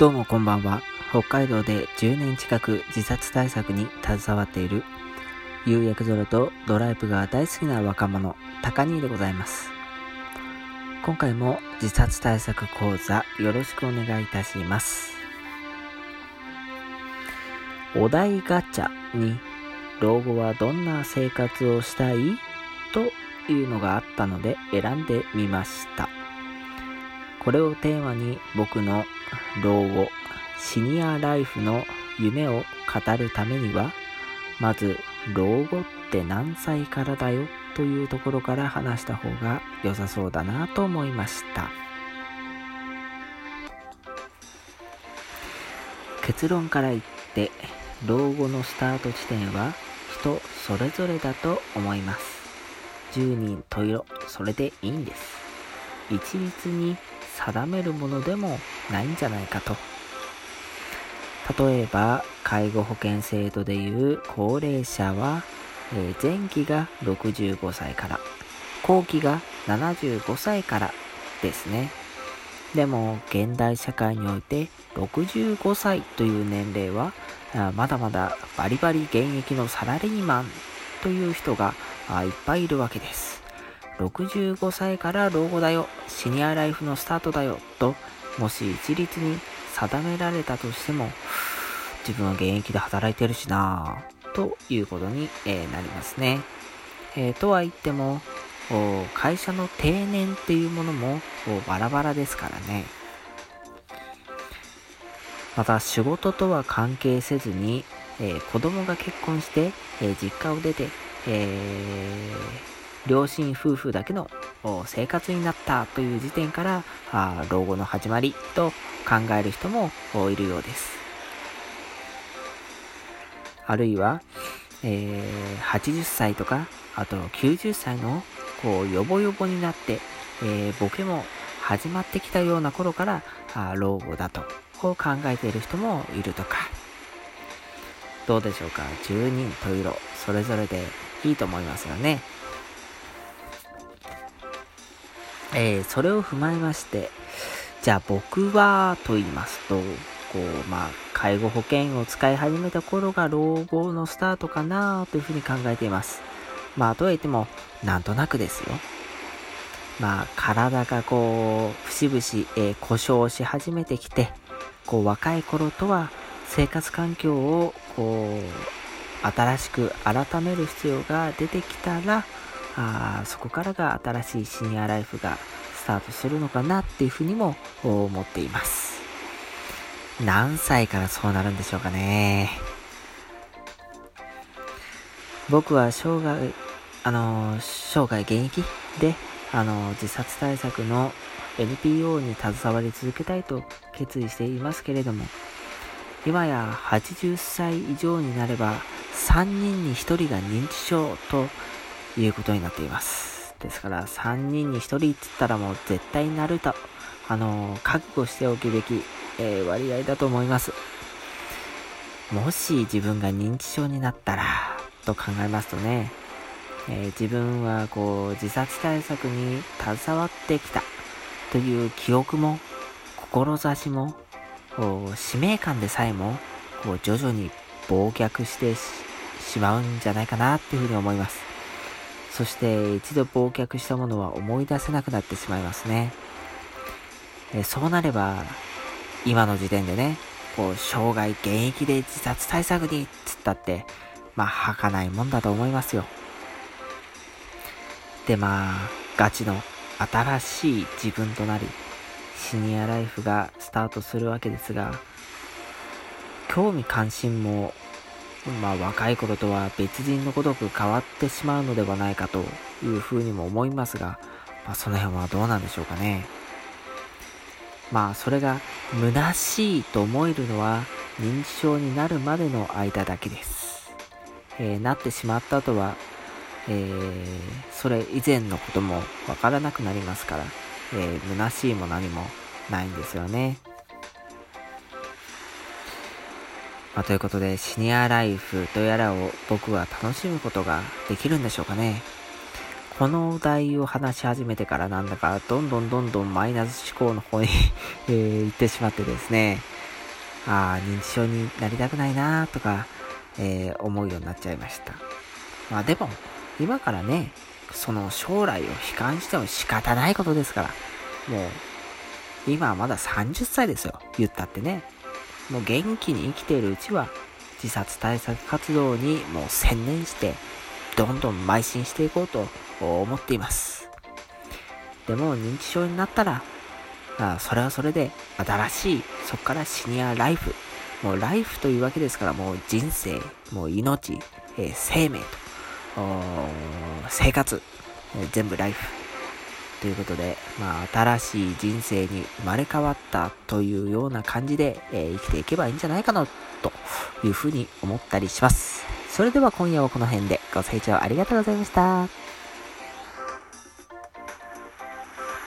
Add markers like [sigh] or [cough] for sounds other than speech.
どうもこんばんは。北海道で10年近く自殺対策に携わっている、釉薬ゾロとドライブが大好きな若者、高兄でございます。今回も自殺対策講座よろしくお願いいたします。お題ガチャに、老後はどんな生活をしたい？というのがあったので選んでみました。これをテーマに僕の老後、シニアライフの夢を語るためには、まず、老後って何歳からだよというところから話した方が良さそうだなと思いました。結論から言って、老後のスタート地点は人それぞれだと思います。10人十色、それでいいんです。一律に定めるものでもないんじゃないかと。例えば、介護保険制度でいう高齢者は、えー、前期が65歳から、後期が75歳からですね。でも、現代社会において65歳という年齢は、まだまだバリバリ現役のサラリーマンという人がいっぱいいるわけです。65歳から老後だよ、シニアライフのスタートだよ、と、もし一律に定められたとしても、自分は現役で働いてるしなぁ、ということに、えー、なりますね。えー、とは言っても、会社の定年っていうものもバラバラですからね。また仕事とは関係せずに、えー、子供が結婚して、えー、実家を出て、えー両親夫婦だけの生活になったという時点から老後の始まりと考える人もいるようです。あるいは、えー、80歳とか、あと90歳のこうヨボヨボになって、えー、ボケも始まってきたような頃からあ老後だとこう考えている人もいるとか。どうでしょうか？十人十色それぞれでいいと思いますよね。えー、それを踏まえまして、じゃあ僕はと言いますと、こう、まあ、介護保険を使い始めた頃が老後のスタートかなというふうに考えています。まあ、とはいっても、なんとなくですよ。まあ、体がこう、節々、えー、故障し始めてきて、こう、若い頃とは生活環境を、こう、新しく改める必要が出てきたら、あそこからが新しいシニアライフがスタートするのかなっていうふうにも思っています。何歳からそうなるんでしょうかね。僕は生涯、あの、生涯現役で、あの、自殺対策の NPO に携わり続けたいと決意していますけれども、今や80歳以上になれば3人に1人が認知症ということになっています。ですから、3人に1人って言ったらもう絶対なると、あのー、覚悟しておくべき、えー、割合だと思います。もし自分が認知症になったら、と考えますとね、えー、自分はこう、自殺対策に携わってきたという記憶も、志も、使命感でさえも、こう、徐々に忘却してしまうんじゃないかなっていうふうに思います。そして一度忘却したものは思い出せなくなってしまいますね。えそうなれば、今の時点でね、こう、生涯現役で自殺対策に、つったって、まあ、儚いもんだと思いますよ。で、まあ、ガチの新しい自分となり、シニアライフがスタートするわけですが、興味関心もまあ若い頃とは別人のごとく変わってしまうのではないかというふうにも思いますが、まあその辺はどうなんでしょうかね。まあそれが虚しいと思えるのは認知症になるまでの間だけです。えー、なってしまった後は、えー、それ以前のこともわからなくなりますから、えー、虚しいも何もないんですよね。まあ、ということで、シニアライフとやらを僕は楽しむことができるんでしょうかね。このお題を話し始めてからなんだか、どんどんどんどんマイナス思考の方に [laughs] えー、行ってしまってですね、ああ、認知症になりたくないなとか、えー、思うようになっちゃいました。まあでも、今からね、その将来を悲観しても仕方ないことですから、もう、今はまだ30歳ですよ。言ったってね。もう元気に生きているうちは、自殺対策活動にもう専念して、どんどん邁進していこうと思っています。でも認知症になったら、あそれはそれで新しい、そこからシニアライフ、もうライフというわけですから、もう人生、もう命、えー、生命と、生活、えー、全部ライフ。ということで、まあ、新しい人生に生まれ変わったというような感じで、えー、生きていけばいいんじゃないかな、というふうに思ったりします。それでは今夜はこの辺でご清聴ありがとうございました。